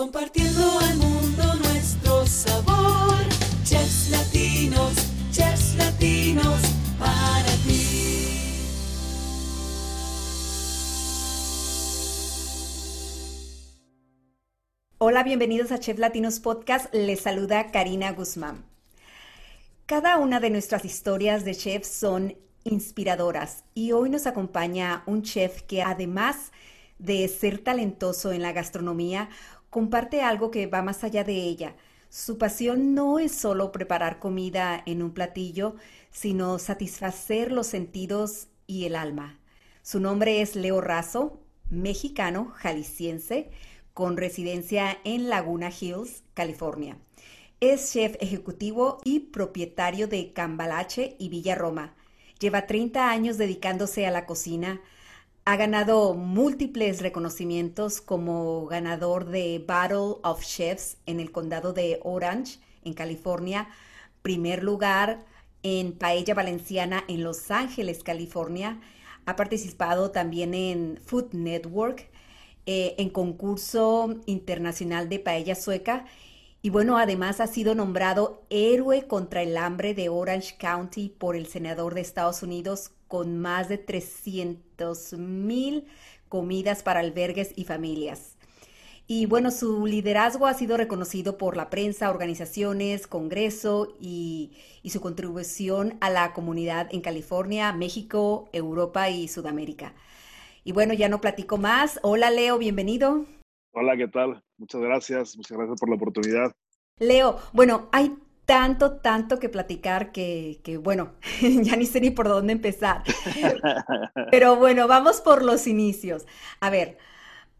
Compartiendo al mundo nuestro sabor. Chefs latinos, chefs latinos, para ti. Hola, bienvenidos a Chef Latinos Podcast. Les saluda Karina Guzmán. Cada una de nuestras historias de chefs son inspiradoras y hoy nos acompaña un chef que además de ser talentoso en la gastronomía, comparte algo que va más allá de ella. Su pasión no es solo preparar comida en un platillo, sino satisfacer los sentidos y el alma. Su nombre es Leo Razo, mexicano, jalisciense, con residencia en Laguna Hills, California. Es chef ejecutivo y propietario de Cambalache y Villa Roma. Lleva 30 años dedicándose a la cocina, ha ganado múltiples reconocimientos como ganador de Battle of Chefs en el condado de Orange, en California, primer lugar en Paella Valenciana en Los Ángeles, California. Ha participado también en Food Network, eh, en concurso internacional de paella sueca. Y bueno, además ha sido nombrado héroe contra el hambre de Orange County por el senador de Estados Unidos con más de 300 mil comidas para albergues y familias. Y bueno, su liderazgo ha sido reconocido por la prensa, organizaciones, Congreso y, y, su contribución a la comunidad en California, México, Europa y Sudamérica. Y bueno, ya no platico más. Hola Leo, bienvenido. Hola, ¿qué tal? Muchas gracias, muchas gracias por la oportunidad. Leo, bueno, hay tanto, tanto que platicar que, bueno, ya ni sé ni por dónde empezar. Pero bueno, vamos por los inicios. A ver,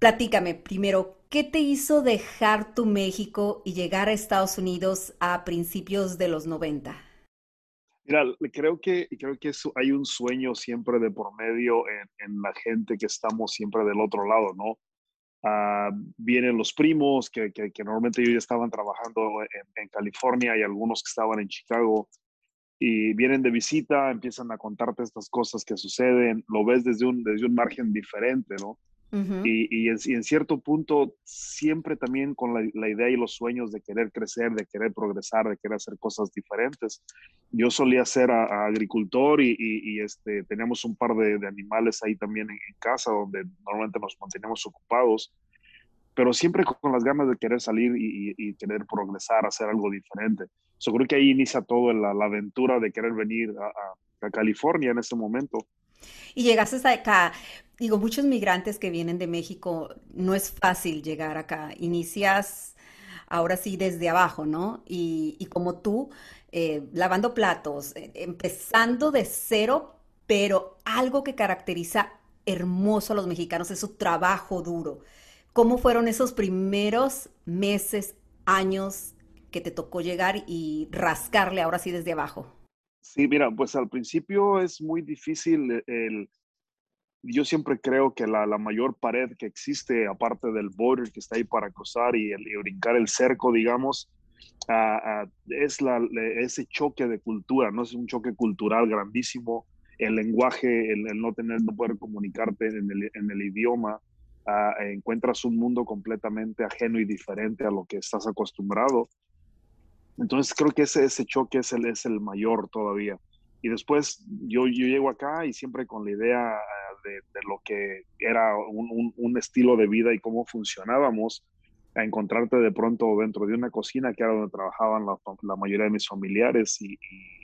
platícame primero, ¿qué te hizo dejar tu México y llegar a Estados Unidos a principios de los 90? Mira, creo que, creo que hay un sueño siempre de por medio en la gente que estamos siempre del otro lado, ¿no? Ah, vienen los primos que, que, normalmente ellos ya estaban trabajando en, California y algunos que estaban en Chicago y vienen de visita, empiezan a contarte estas cosas que suceden, lo ves desde un, desde un margen diferente, ¿no? Y, en, en, cierto punto, siempre también con la, idea y los sueños de querer crecer, de querer progresar, de querer hacer cosas diferentes. Yo solía ser agricultor y, y, este, teníamos un par de, de ahí también en, casa donde normalmente nos manteníamos ocupados, pero siempre con, las ganas de querer salir y, querer progresar, hacer algo diferente. Yo creo que ahí inicia toda la, la, aventura de querer venir a, a California en ese momento. Y llegaste hasta acá, digo, muchos migrantes que vienen de México, no es fácil llegar acá. Inicias ahora sí desde abajo, ¿no? Y, como tú, eh, lavando platos, eh, empezando de cero, pero algo que caracteriza hermoso a los mexicanos es su trabajo duro. ¿Cómo fueron esos primeros meses, años que te tocó llegar y rascarle ahora sí desde abajo? Sí, mira, pues al principio es muy difícil el... Yo siempre creo que la, mayor pared que existe, aparte del border que está ahí para cruzar y, el, brincar el cerco, digamos, ah, ah, es la, ese choque de cultura, ¿no? Es un choque cultural grandísimo. El lenguaje, el, no tener, no poder comunicarte en el, en el idioma, ah, encuentras un mundo completamente ajeno y diferente a lo que estás acostumbrado. Entonces creo que ese, ese choque es el, es el mayor todavía. Y después yo, yo llego acá y siempre con la idea de, lo que era un, un, estilo de vida y cómo funcionábamos, a encontrarte de pronto dentro de una cocina que era donde trabajaban la, la mayoría de mis familiares y,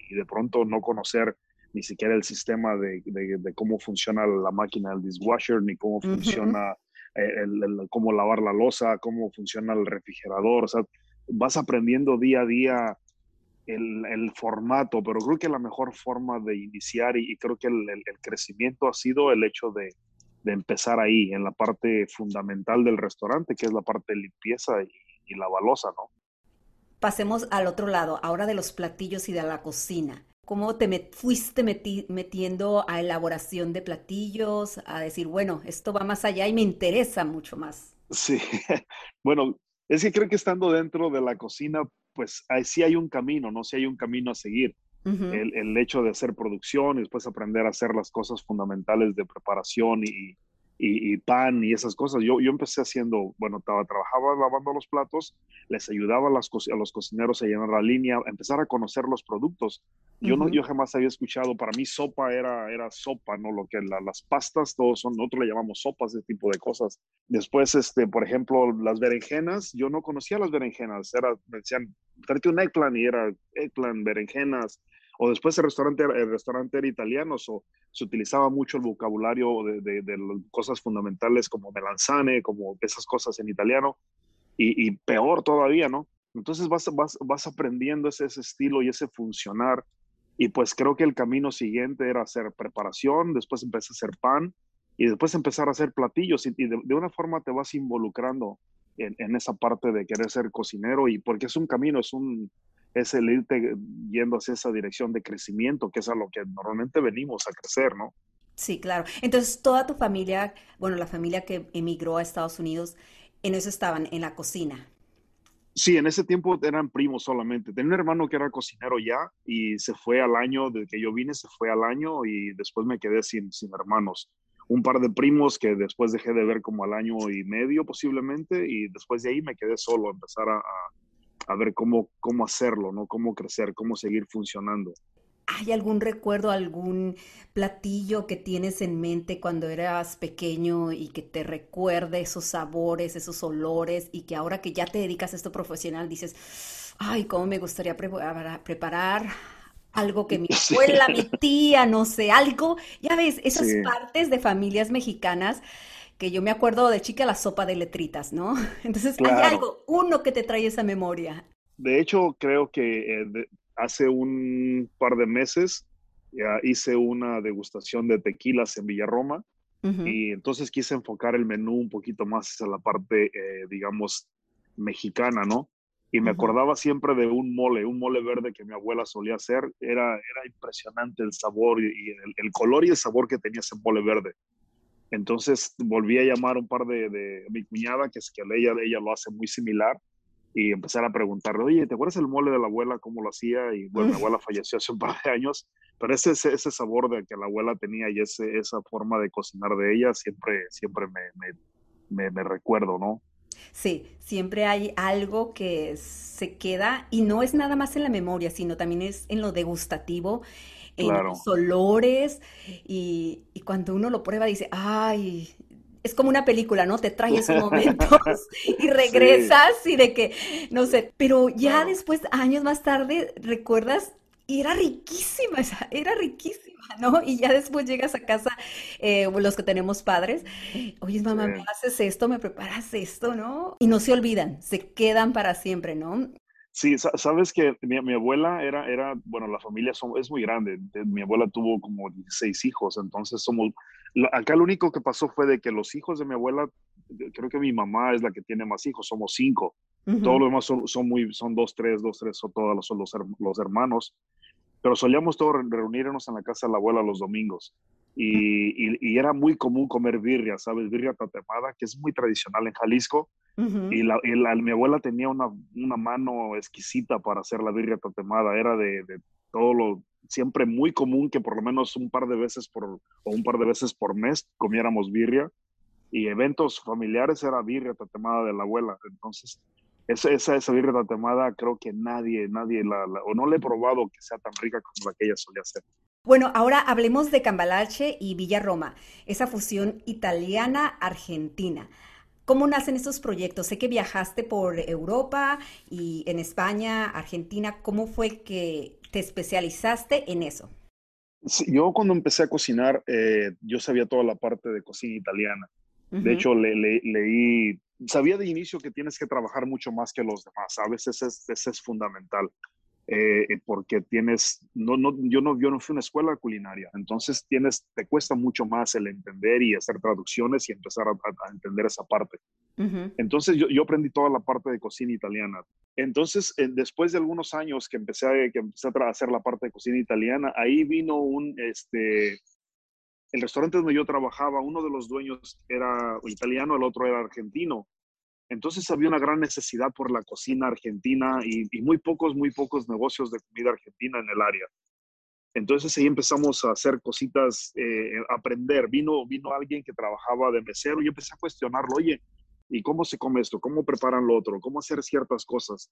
y, de pronto no conocer ni siquiera el sistema de, de, cómo funciona la máquina del dishwasher, ni cómo funciona eh, el, cómo lavar la losa, cómo funciona el refrigerador. O sea, vas aprendiendo día a día el, formato, pero creo que la mejor forma de iniciar y, creo que el, crecimiento ha sido el hecho de, empezar ahí, en la parte fundamental del restaurante, que es la parte de limpieza y, la balosa, ¿no? Pasemos al otro lado, ahora de los platillos y de la cocina. ¿Cómo te fuiste metiendo a elaboración de platillos, a decir, bueno, esto va más allá y me interesa mucho más? Sí, bueno, es que creo que estando dentro de la cocina, pues sí hay un camino, ¿no? Sí hay un camino a seguir. el, el, hecho de hacer producción y después aprender a hacer las cosas fundamentales de preparación y, y, pan y esas cosas. Yo, yo empecé haciendo, bueno, estaba, trabajaba lavando los platos, les ayudaba a, las, a los cocineros a llenar la línea, a empezar a conocer los productos. Yo, no, yo jamás había escuchado, para mí sopa era, era sopa, ¿no? Lo que las pastas, todos son, nosotros le llamamos sopas, ese tipo de cosas. Después, este, por ejemplo, las berenjenas, yo no conocía las berenjenas, era, me decían, tráete un eggplant y era eggplant, berenjenas, o después el restaurante, el restaurante era italiano, o se utilizaba mucho el vocabulario de, cosas fundamentales como melanzane, como esas cosas en italiano, y, peor todavía, ¿no? Entonces vas, vas, vas aprendiendo ese, ese, estilo y ese funcionar, y pues creo que el camino siguiente era hacer preparación, después empecé a hacer pan, y después empezar a hacer platillos, y, de, una forma te vas involucrando en, en esa parte de querer ser cocinero, y porque es un camino, es un, es el irte yendo hacia esa dirección de crecimiento, que es a lo que normalmente venimos a crecer, ¿no? Sí, claro. Entonces, toda tu familia, bueno, la familia que emigró a Estados Unidos, en eso estaban, en la cocina. Sí, en ese tiempo eran primos solamente. Tenía un hermano que era cocinero ya y se fue al año, desde que yo vine, se fue al año y después me quedé sin, sin hermanos. Un par de primos que después dejé de ver como al año y medio posiblemente y después de ahí me quedé solo, a empezar a a ver cómo, cómo hacerlo, ¿no? Cómo crecer, cómo seguir funcionando. ¿Hay algún recuerdo, algún platillo que tienes en mente cuando eras pequeño y que te recuerde esos sabores, esos olores y que ahora que ya te dedicas a esto profesional dices, ay, cómo me gustaría preparar, algo que mi abuela, mi tía, no sé, algo, ya ves, esas partes de familias mexicanas que yo me acuerdo de chica la sopa de letritas, ¿no? Entonces hay algo, uno que te trae esa memoria. De hecho, creo que eh, hace un par de meses ya hice una degustación de tequilas en Villarroma y entonces quise enfocar el menú un poquito más a la parte, eh, digamos, mexicana, ¿no? Y me acordaba siempre de un mole, un mole verde que mi abuela solía hacer. Era, era impresionante el sabor y, el, el, color y el sabor que tenía ese mole verde. Entonces volví a llamar un par de, de mi cuñada, que es que ella, ella lo hace muy similar, y empezar a preguntarle, oye, ¿te acuerdas el mole de la abuela, cómo lo hacía? Y bueno, mi abuela falleció hace un par de años, pero ese, ese, sabor de que la abuela tenía y ese, esa forma de cocinar de ella siempre, siempre me, me, me recuerdo, ¿no? Sí, siempre hay algo que se queda y no es nada más en la memoria, sino también es en lo degustativo en los olores y, cuando uno lo prueba dice, ay, es como una película, ¿no? Te trae esos momentos y regresas y de que, no sé, pero ya después, años más tarde, recuerdas y era riquísima, era riquísima, ¿no? Y ya después llegas a casa, eh, los que tenemos padres, oye, mamá, me haces esto, me preparas esto, ¿no? Y no se olvidan, se quedan para siempre, ¿no? Sí, sabes que mi, abuela era, era, bueno, la familia es muy grande. Mi abuela tuvo como 16 hijos, entonces somos, acá lo único que pasó fue de que los hijos de mi abuela, creo que mi mamá es la que tiene más hijos, somos cinco. Todos los demás son, muy, son dos, tres, dos, tres, son todos los, los, los hermanos. Pero solíamos todos reunirnos en la casa de la abuela los domingos. Y, y, era muy común comer birria, ¿sabes? Birria tatemada, que es muy tradicional en Jalisco. Y, la, mi abuela tenía una, una, mano exquisita para hacer la birria tatemada. Era de, de, todo lo, siempre muy común que por lo menos un par de veces por, o un par de veces por mes comiéramos birria. Y eventos familiares era birria tatemada de la abuela. Entonces, esa, esa, esa birria tatemada creo que nadie, nadie la, o no le he probado que sea tan rica como la que ella solía hacer. Bueno, ahora hablemos de Cambalache y Villa Roma, esa fusión italiana-argentina. ¿Cómo nacen estos proyectos? Sé que viajaste por Europa y en España, Argentina. ¿Cómo fue que te especializaste en eso? yo cuando empecé a cocinar, eh, yo sabía toda la parte de cocina italiana. De hecho, leí, sabía de inicio que tienes que trabajar mucho más que los demás. A veces es, es fundamental. Eh, eh, porque tienes, no, no, yo, no, yo no fui a una escuela culinaria, entonces tienes, te cuesta mucho más el entender y hacer traducciones y empezar a, entender esa parte. Entonces yo, yo, aprendí toda la parte de cocina italiana. Entonces, eh, después de algunos años que empecé, a, que empecé a hacer la parte de cocina italiana, ahí vino un, este, el restaurante donde yo trabajaba, uno de los dueños era italiano, el otro era argentino. Entonces había una gran necesidad por la cocina argentina y, muy pocos, muy pocos negocios de comida argentina en el área. Entonces ahí empezamos a hacer cositas, eh, aprender. Vino, vino alguien que trabajaba de mesero y empecé a cuestionarlo, oye, ¿y cómo se come esto? ¿Cómo preparan lo otro? ¿Cómo hacer ciertas cosas?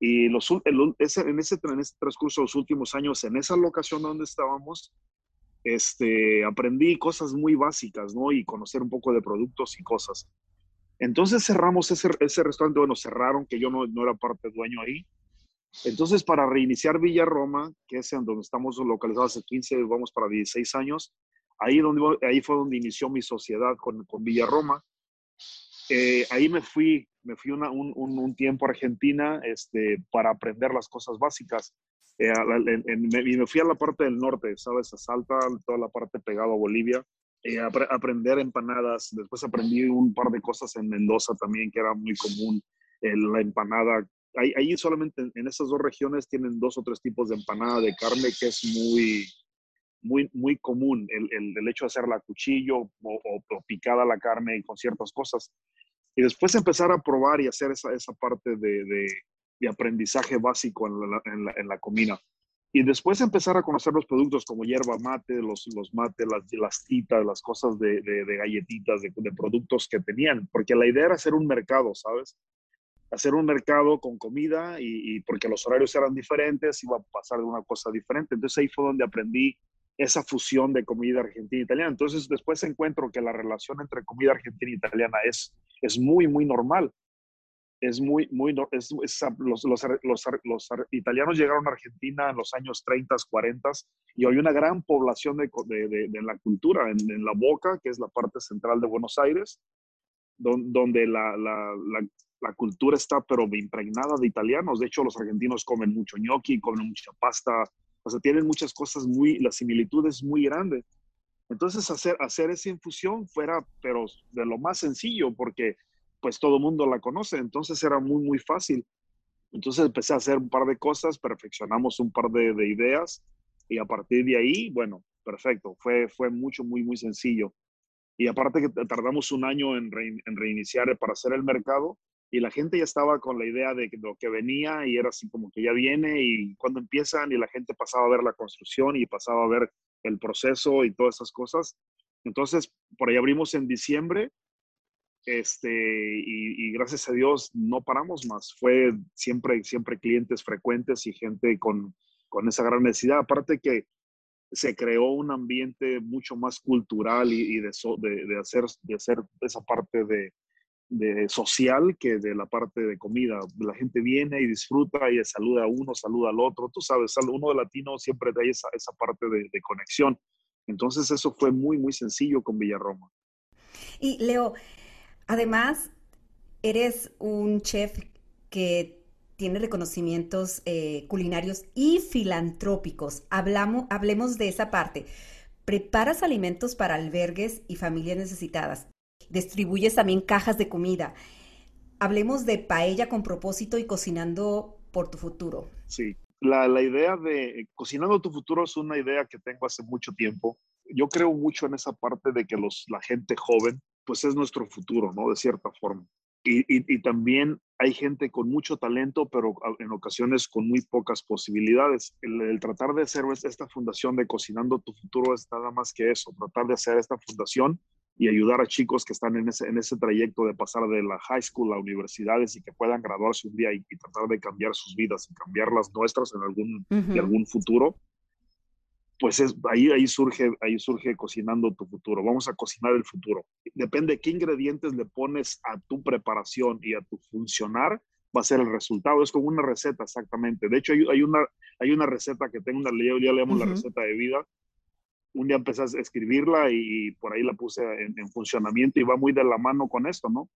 Y los, en, ese, en, ese, transcurso de los últimos años, en esa locación donde estábamos, este, aprendí cosas muy básicas, ¿no? Y conocer un poco de productos y cosas. Entonces cerramos ese, ese restaurante, bueno, cerraron, que yo no, no era parte dueño ahí. Entonces, para reiniciar Villa Roma, que es en donde estamos localizados hace 15, vamos para 16 años, ahí, donde, ahí fue donde inició mi sociedad con, con Villa Roma. Eh, ahí me fui, me fui un, un, tiempo a Argentina este, para aprender las cosas básicas. Eh, y me fui a la parte del norte, ¿sabes? A Salta, toda la parte pegada a Bolivia. Eh, aprender empanadas. Después aprendí un par de cosas en Mendoza también, que era muy común. la empanada ahí, solamente en, esas dos regiones tienen dos o tres tipos de empanada de carne que es muy, muy, muy común. El, el, hecho de hacerla a cuchillo o, picada la carne con ciertas cosas. Y después empezar a probar y hacer esa, esa parte de, de, de aprendizaje básico en la, en, la, en la, comida. Y después empezar a conocer los productos como hierba mate, los, los mate, las, las titas, las cosas de, de galletitas, de, productos que tenían. Porque la idea era hacer un mercado, ¿sabes? hacer un mercado con comida y, porque los horarios eran diferentes, iba a pasar de una cosa diferente. Entonces ahí fue donde aprendí esa fusión de comida argentina e italiana. Entonces después encuentro que la relación entre comida argentina e italiana es, es muy, muy normal. Es muy, muy, es, los, los, los, los, italianos llegaron a Argentina en los años 30, 40 y hay una gran población de, de, de, la cultura en, la Boca, que es la parte central de Buenos Aires, donde la, la, la, la cultura está pero impregnada de italianos. De hecho, los argentinos comen mucho gnocchi, comen mucha pasta, o sea, tienen muchas cosas muy, la similitud es muy grande. Entonces, hacer, hacer esa infusión fuera, pero de lo más sencillo, porque pues todo mundo la conoce, entonces era muy, muy fácil. Entonces empecé a hacer un par de cosas, perfeccionamos un par de, de ideas y a partir de ahí, bueno, perfecto, fue, fue mucho, muy, muy sencillo. Y aparte que tardamos un año en, en reiniciar para hacer el mercado, y la gente ya estaba con la idea de lo que venía y era así como que ya viene y cuando empiezan y la gente pasaba a ver la construcción y pasaba a ver el proceso y todas esas cosas. Entonces, por ahí abrimos en diciembre este, y, gracias a Dios no paramos más. Fue siempre, siempre clientes frecuentes y gente con, con esa gran necesidad. Aparte que se creó un ambiente mucho más cultural y, de, de, de, hacer, de hacer esa parte de, de social que de la parte de comida. La gente viene y disfruta y saluda a uno, saluda al otro. Tú sabes, uno de latino siempre da esa, esa parte de, conexión. Entonces eso fue muy, muy sencillo con Villarroma. Y Leo, además, eres un chef que tiene reconocimientos eh, culinarios y filantrópicos. Hablamos, hablemos de esa parte. Preparas alimentos para albergues y familias necesitadas distribuyes también cajas de comida. Hablemos de paella con propósito y cocinando por tu futuro. Sí, la, la, idea de cocinando tu futuro es una idea que tengo hace mucho tiempo. Yo creo mucho en esa parte de que los, la gente joven, pues es nuestro futuro, ¿no? De cierta forma. Y, y, y, también hay gente con mucho talento, pero en ocasiones con muy pocas posibilidades. El, el, tratar de hacer esta fundación de Cocinando tu Futuro es nada más que eso, tratar de hacer esta fundación y ayudar a chicos que están en ese, en ese trayecto de pasar de la high school a universidades y que puedan graduarse un día y, tratar de cambiar sus vidas y cambiar las nuestras en algún, en algún futuro, pues es, ahí, ahí, surge, ahí surge cocinando tu futuro. Vamos a cocinar el futuro. Depende de qué ingredientes le pones a tu preparación y a tu funcionar, va a ser el resultado. Es como una receta exactamente. De hecho, hay, hay una, hay una receta que tengo, una, ya le llamamos la receta de vida, un día empecé a escribirla y por ahí la puse en, funcionamiento y va muy de la mano con esto, ¿no?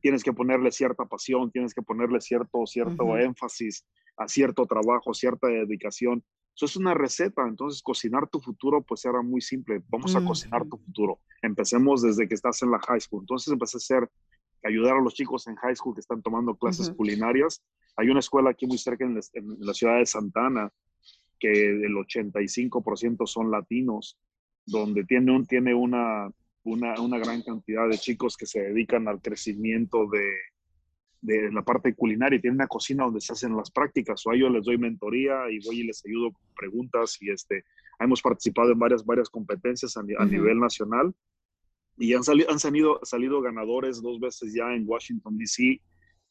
Tienes que ponerle cierta pasión, tienes que ponerle cierto, cierto énfasis a cierto trabajo, cierta dedicación. Eso es una receta, entonces cocinar tu futuro pues era muy simple, vamos a cocinar tu futuro. Empecemos desde que estás en la high school. Entonces empecé a hacer, ayudar a los chicos en high school que están tomando clases culinarias. Hay una escuela aquí muy cerca en, en la ciudad de Santana que el 85% son latinos, donde tiene, un, tiene una, una, una, gran cantidad de chicos que se dedican al crecimiento de, de la parte culinaria y tiene una cocina donde se hacen las prácticas. O a ellos les doy mentoría y voy y les ayudo con preguntas y este, hemos participado en varias, varias competencias a, nivel nacional y han, salido, han salido, salido ganadores dos veces ya en Washington, D.C.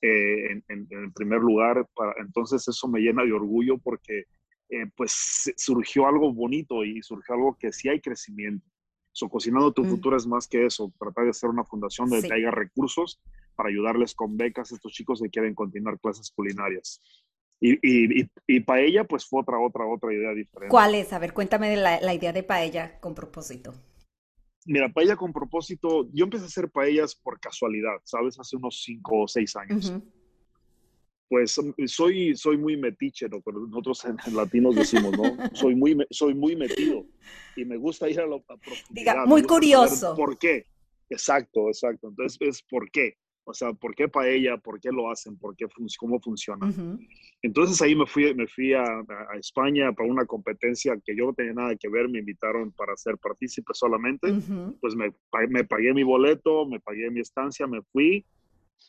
Eh, en, en, primer lugar. Para, entonces eso me llena de orgullo porque eh, pues surgió algo bonito y surgió algo que sí hay crecimiento. So, Cocinando tu mm. futuro es más que eso, tratar de hacer una fundación donde haya recursos para ayudarles con becas a estos chicos que quieren continuar clases culinarias. Y, y, y, paella, pues fue otra, otra, otra idea diferente. ¿Cuál es? A ver, cuéntame de la, la idea de paella con propósito. Mira, paella con propósito, yo empecé a hacer paellas por casualidad, ¿sabes? Hace unos cinco o seis años. Pues soy, soy muy metiche, ¿no? Pero nosotros en, latinos decimos, ¿no? Soy muy, soy muy metido y me gusta ir a la profundidad. Diga, muy curioso. ¿Por qué? Exacto, exacto. Entonces, es por qué. O sea, ¿por qué paella? ¿Por qué lo hacen? ¿Por qué cómo funciona? Entonces ahí me fui, me fui a, España para una competencia que yo no tenía nada que ver, me invitaron para ser partícipe solamente. Pues me, me pagué mi boleto, me pagué mi estancia, me fui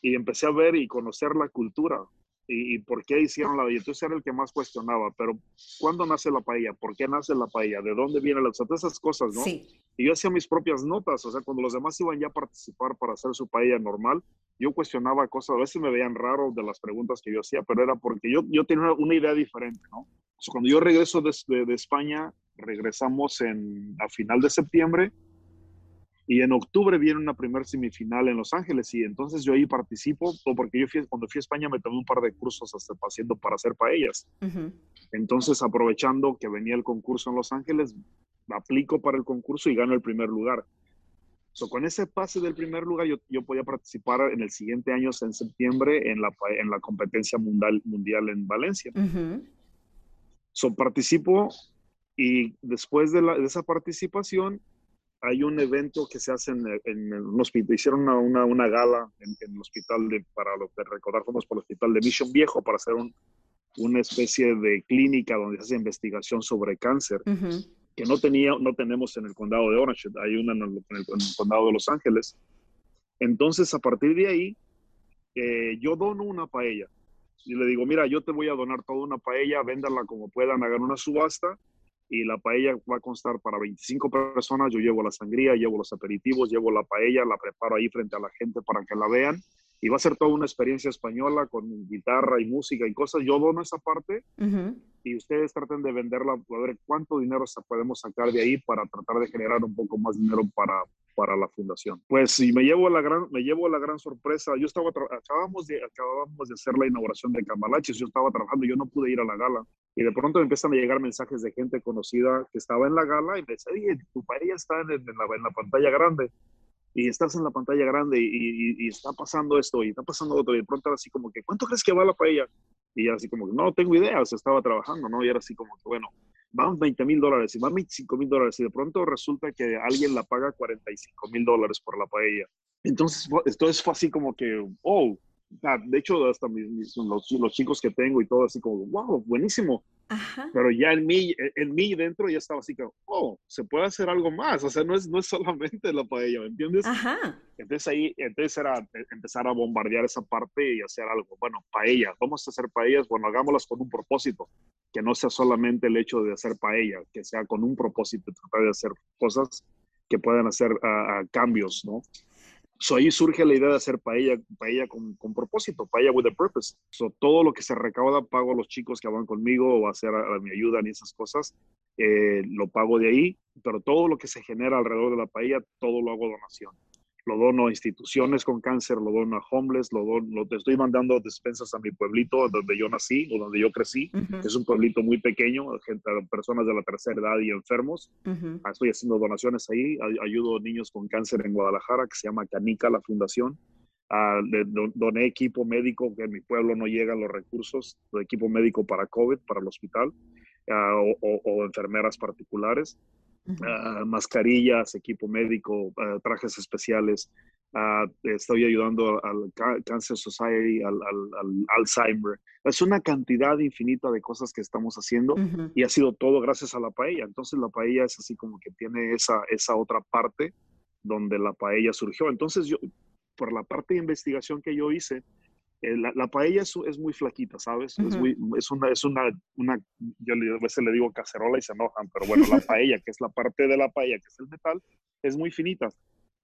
y empecé a ver y conocer la cultura y, por qué hicieron la. Entonces era el que más cuestionaba, pero ¿cuándo nace la paella? ¿Por qué nace la paella? ¿De dónde viene la... O sea, todas esas cosas, ¿no? Sí. Y yo hacía mis propias notas, o sea, cuando los demás iban ya a participar para hacer su paella normal, yo cuestionaba cosas, a veces me veían raro de las preguntas que yo hacía, pero era porque yo, yo tenía una idea diferente, ¿no? O sea, cuando yo regreso de, de, de España, regresamos en, a final de septiembre, y en octubre viene una primera semifinal en Los Ángeles y entonces yo ahí participo, porque yo fui, cuando fui a España me tomé un par de cursos hasta haciendo para hacer paellas. Entonces aprovechando que venía el concurso en Los Ángeles, aplico para el concurso y gano el primer lugar. So, con ese pase del primer lugar yo, yo podía participar en el siguiente año, en septiembre, en la, en la competencia mundial, mundial en Valencia. So, participo y después de, la, de esa participación hay un evento que se hace en, un hospital, hicieron una, una, gala en, el hospital de, para lo que recordar fuimos por el hospital de Mission Viejo para hacer un, una especie de clínica donde se hace investigación sobre cáncer, que no, tenía, no tenemos en el condado de Orange, hay una en el, condado de Los Ángeles. Entonces, a partir de ahí, eh, yo dono una paella. Y le digo, mira, yo te voy a donar toda una paella, véndala como puedan, hagan una subasta y la paella va a constar para 25 personas. Yo llevo la sangría, llevo los aperitivos, llevo la paella, la preparo ahí frente a la gente para que la vean. Y va a ser toda una experiencia española con guitarra y música y cosas. Yo dono esa parte y ustedes traten de venderla, a ver cuánto dinero podemos sacar de ahí para tratar de generar un poco más dinero para, para la fundación. Pues si me llevo la gran, me llevo la gran sorpresa. Yo estaba, acabamos de, acabamos de hacer la inauguración de Cambalaches, yo estaba trabajando, yo no pude ir a la gala. Y de pronto me empiezan a llegar mensajes de gente conocida que estaba en la gala y me dice, oye, tu paella está en, en, la, en la pantalla grande y estás en la pantalla grande y, y, está pasando esto y está pasando otro y de pronto era así como que, ¿cuánto crees que va la paella? Y así como que, no tengo idea, estaba trabajando, ¿no? Y era así como que, bueno, van 20 mil dólares y van 25 mil dólares y de pronto resulta que alguien la paga 45 mil dólares por la paella. Entonces, entonces fue así como que, oh, de hecho, hasta mis, los, los, chicos que tengo y todo así como, wow, buenísimo. Pero ya en mí, en mí dentro ya estaba así como, oh, se puede hacer algo más. O sea, no es, no es solamente la paella, ¿me entiendes? Ajá. Entonces ahí, entonces era e, empezar a bombardear esa parte y hacer algo. Bueno, paella, vamos a hacer paellas, bueno, hagámoslas con un propósito, que no sea solamente el hecho de hacer paella, que sea con un propósito, tratar de hacer cosas que puedan hacer uh, cambios, ¿no? So ahí surge la idea de hacer paella, paella con, con propósito, paella with a purpose. So todo lo que se recauda pago a los chicos que van conmigo o a hacer a, mi ayuda y esas cosas, eh, lo pago de ahí, pero todo lo que se genera alrededor de la paella, todo lo hago donación lo dono a instituciones con cáncer, lo dono a homeless, lo, dono, lo te estoy mandando despensas a mi pueblito donde yo nací o donde yo crecí. Es un pueblito muy pequeño, gente, personas de la tercera edad y enfermos. Ah, estoy haciendo donaciones ahí, ayudo a niños con cáncer en Guadalajara, que se llama Canica, la fundación. Uh, doné equipo médico, que en mi pueblo no llegan los recursos, de equipo médico para COVID, para el hospital, ah, o enfermeras particulares. Ah, mascarillas, equipo médico, ah, trajes especiales. Uh, estoy ayudando al Cancer Society, al, Alzheimer. Es una cantidad infinita de cosas que estamos haciendo y ha sido todo gracias a la paella. Entonces la paella es así como que tiene esa, esa otra parte donde la paella surgió. Entonces yo, por la parte de investigación que yo hice, eh, la, paella es, muy flaquita, ¿sabes? es, muy, es, una, es una, una, yo a veces le digo cacerola y se enojan, pero bueno, la paella, que es la parte de la paella, que es el metal, es muy finita.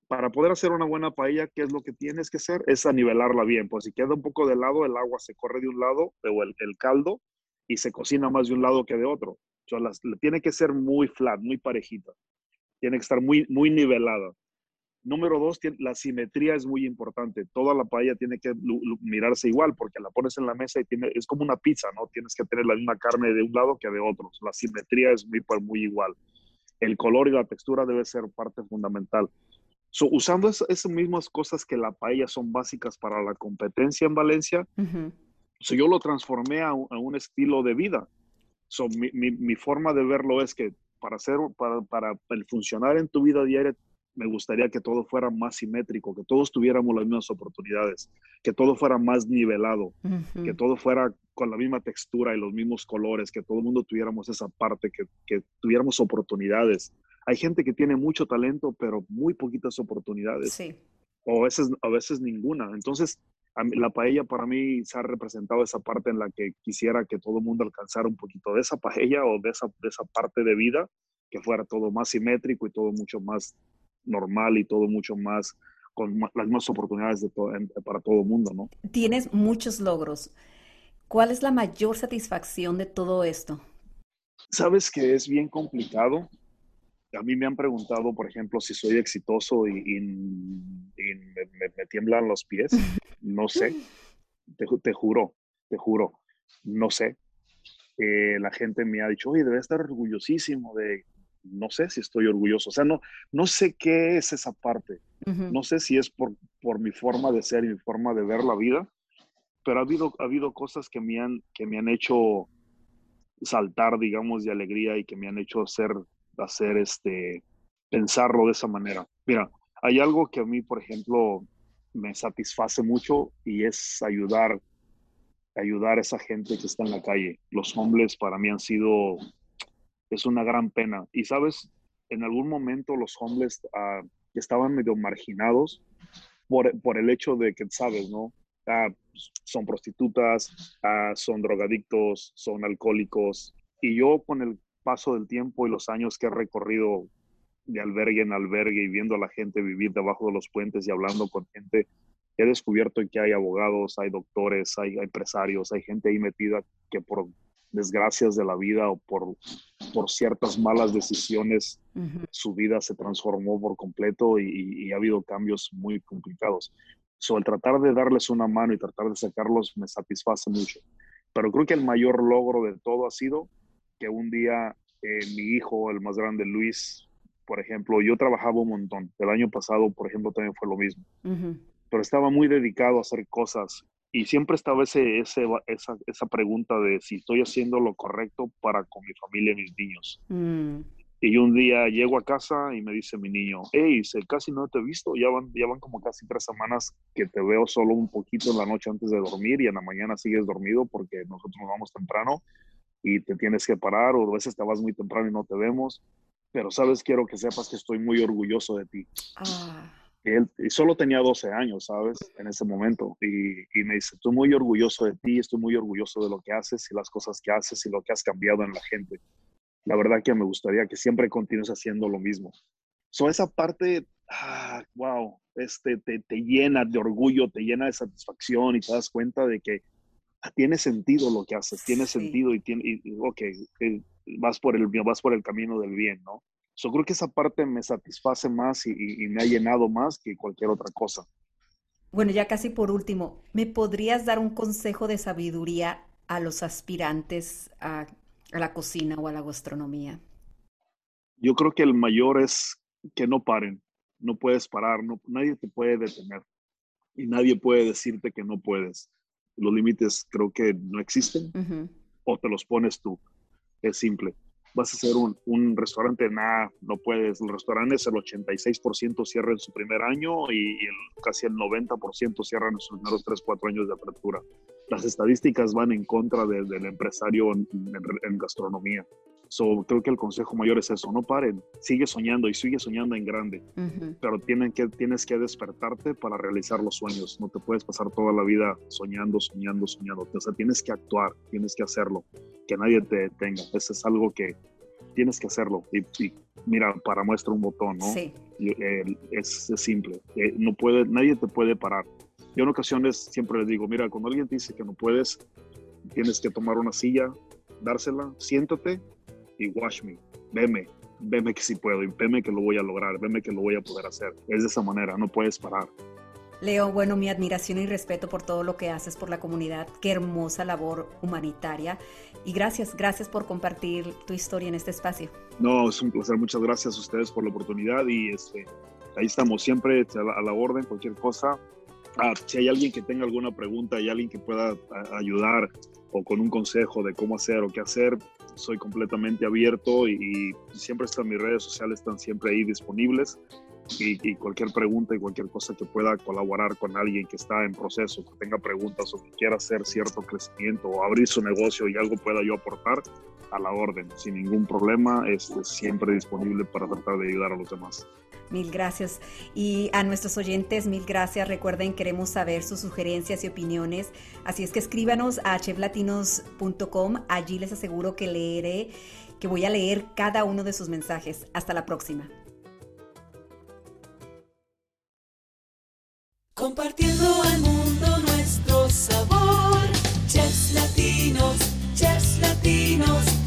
Para poder hacer una buena paella, ¿qué es lo que tienes que hacer? Es anivelarla bien, pues si queda un poco de lado, el agua se corre de un lado, o el, el caldo, y se cocina más de un lado que de otro. O sea, las, tiene que ser muy flat, muy parejita. Tiene que estar muy, muy nivelada. Número dos, la simetría es muy importante. Toda la paella tiene que mirarse igual porque la pones en la mesa y tiene, es como una pizza, ¿no? Tienes que tener la misma carne de un lado que de otro. La simetría es muy, pues, muy igual. El color y la textura debe ser parte fundamental. usando esas mismas cosas que la paella son básicas para la competencia en Valencia, yo lo transformé a un, estilo de vida. mi, mi, forma de verlo es que para, hacer, para, para el funcionar en tu vida diaria me gustaría que todo fuera más simétrico, que todos tuviéramos las mismas oportunidades, que todo fuera más nivelado, que todo fuera con la misma textura y los mismos colores, que todo el mundo tuviéramos esa parte, que, que, tuviéramos oportunidades. Hay gente que tiene mucho talento, pero muy poquitas oportunidades. Sí. O a veces, a veces ninguna. Entonces, la paella para mí se ha representado esa parte en la que quisiera que todo el mundo alcanzara un poquito de esa paella o de esa, de esa parte de vida, que fuera todo más simétrico y todo mucho más normal y todo mucho más con las mismas oportunidades de para todo el mundo, ¿no? Tienes muchos logros. ¿Cuál es la mayor satisfacción de todo esto? Sabes que es bien complicado. A mí me han preguntado, por ejemplo, si soy exitoso y, me, tiemblan los pies. No sé. Te, te juro, te juro, no sé. Eh, la gente me ha dicho, oye, debe estar orgullosísimo de no sé si estoy orgulloso. O sea, no, no sé qué es esa parte. No sé si es por, por mi forma de ser y mi forma de ver la vida, pero ha habido, ha habido cosas que me, han, que me han hecho saltar, digamos, de alegría y que me han hecho hacer, hacer este, pensarlo de esa manera. Mira, hay algo que a mí, por ejemplo, me satisface mucho y es ayudar, ayudar a esa gente que está en la calle. Los hombres para mí han sido es una gran pena. Y sabes, en algún momento los hombres uh, estaban medio marginados por, por, el hecho de que, sabes, ¿no? Ah, son prostitutas, ah, son drogadictos, son alcohólicos. Y yo con el paso del tiempo y los años que he recorrido de albergue en albergue y viendo a la gente vivir debajo de los puentes y hablando con gente, he descubierto que hay abogados, hay doctores, hay empresarios, hay gente ahí metida que por desgracias de la vida o por, por ciertas malas decisiones, su vida se transformó por completo y, ha habido cambios muy complicados. So, el tratar de darles una mano y tratar de sacarlos me satisface mucho. Pero creo que el mayor logro de todo ha sido que un día eh, mi hijo, el más grande, Luis, por ejemplo, yo trabajaba un montón. El año pasado, por ejemplo, también fue lo mismo. Pero estaba muy dedicado a hacer cosas y siempre estaba ese, ese, esa, esa, pregunta de si estoy haciendo lo correcto para con mi familia y mis niños. Mm. Y un día llego a casa y me dice mi niño, hey, casi no te he visto, ya van, ya van como casi tres semanas que te veo solo un poquito en la noche antes de dormir y en la mañana sigues dormido porque nosotros nos vamos temprano y te tienes que parar o a veces te vas muy temprano y no te vemos. Pero sabes, quiero que sepas que estoy muy orgulloso de ti. Ah él y solo tenía 12 años, ¿sabes? En ese momento. Y, y, me dice, estoy muy orgulloso de ti, estoy muy orgulloso de lo que haces y las cosas que haces y lo que has cambiado en la gente. La verdad que me gustaría que siempre continúes haciendo lo mismo. So, esa parte, ah, wow, este, te, te, llena de orgullo, te llena de satisfacción y te das cuenta de que ah, tiene sentido lo que haces, tiene sentido y, tiene, y, ok, eh, vas por, el, vas por el camino del bien, ¿no? Yo creo que esa parte me satisface más y, me ha llenado más que cualquier otra cosa. Bueno, ya casi por último, ¿me podrías dar un consejo de sabiduría a los aspirantes a, la cocina o a la gastronomía? Yo creo que el mayor es que no paren, no puedes parar, no, nadie te puede detener y nadie puede decirte que no puedes. Los límites creo que no existen o te los pones tú. Es simple vas a hacer un, un restaurante, nada, no puedes. El restaurante es el 86% cierra en su primer año y, casi el 90% cierra en sus primeros 3, 4 años de apertura. Las estadísticas van en contra del empresario en, gastronomía. So, creo que el consejo mayor es eso, no paren, sigue soñando y sigue soñando en grande, pero tienen que, tienes que despertarte para realizar los sueños, no te puedes pasar toda la vida soñando, soñando, soñando, o sea, tienes que actuar, tienes que hacerlo, que nadie te detenga, eso es algo que tienes que hacerlo. Y, mira, para muestra un botón, ¿no? Sí. Eh, es, simple, eh, no puede, nadie te puede parar. Yo en ocasiones siempre les digo, mira, cuando alguien te dice que no puedes, tienes que tomar una silla, dársela, siéntate y watch me, veme, veme que sí puedo y veme que lo voy a lograr, veme que lo voy a poder hacer. Es de esa manera, no puedes parar. Leo, bueno, mi admiración y respeto por todo lo que haces por la comunidad. Qué hermosa labor humanitaria. Y gracias, gracias por compartir tu historia en este espacio. No, es un placer. Muchas gracias a ustedes por la oportunidad y este, ahí estamos siempre a la, orden, cualquier cosa. Ah, si hay alguien que tenga alguna pregunta, hay alguien que pueda ayudar o con un consejo de cómo hacer o qué hacer, soy completamente abierto y, siempre están mis redes sociales, están siempre ahí disponibles. Y, cualquier pregunta y cualquier cosa que pueda colaborar con alguien que está en proceso, que tenga preguntas o que quiera hacer cierto crecimiento o abrir su negocio y algo pueda yo aportar, a la orden, sin ningún problema, este, siempre disponible para tratar de ayudar a los demás. Mil gracias. Y a nuestros oyentes, mil gracias. Recuerden, queremos saber sus sugerencias y opiniones. Así es que escríbanos a cheflatinos.com. Allí les aseguro que leeré, que voy a leer cada uno de sus mensajes. Hasta la próxima. Compartiendo al mundo nuestro sabor, chefs latinos, chefs latinos.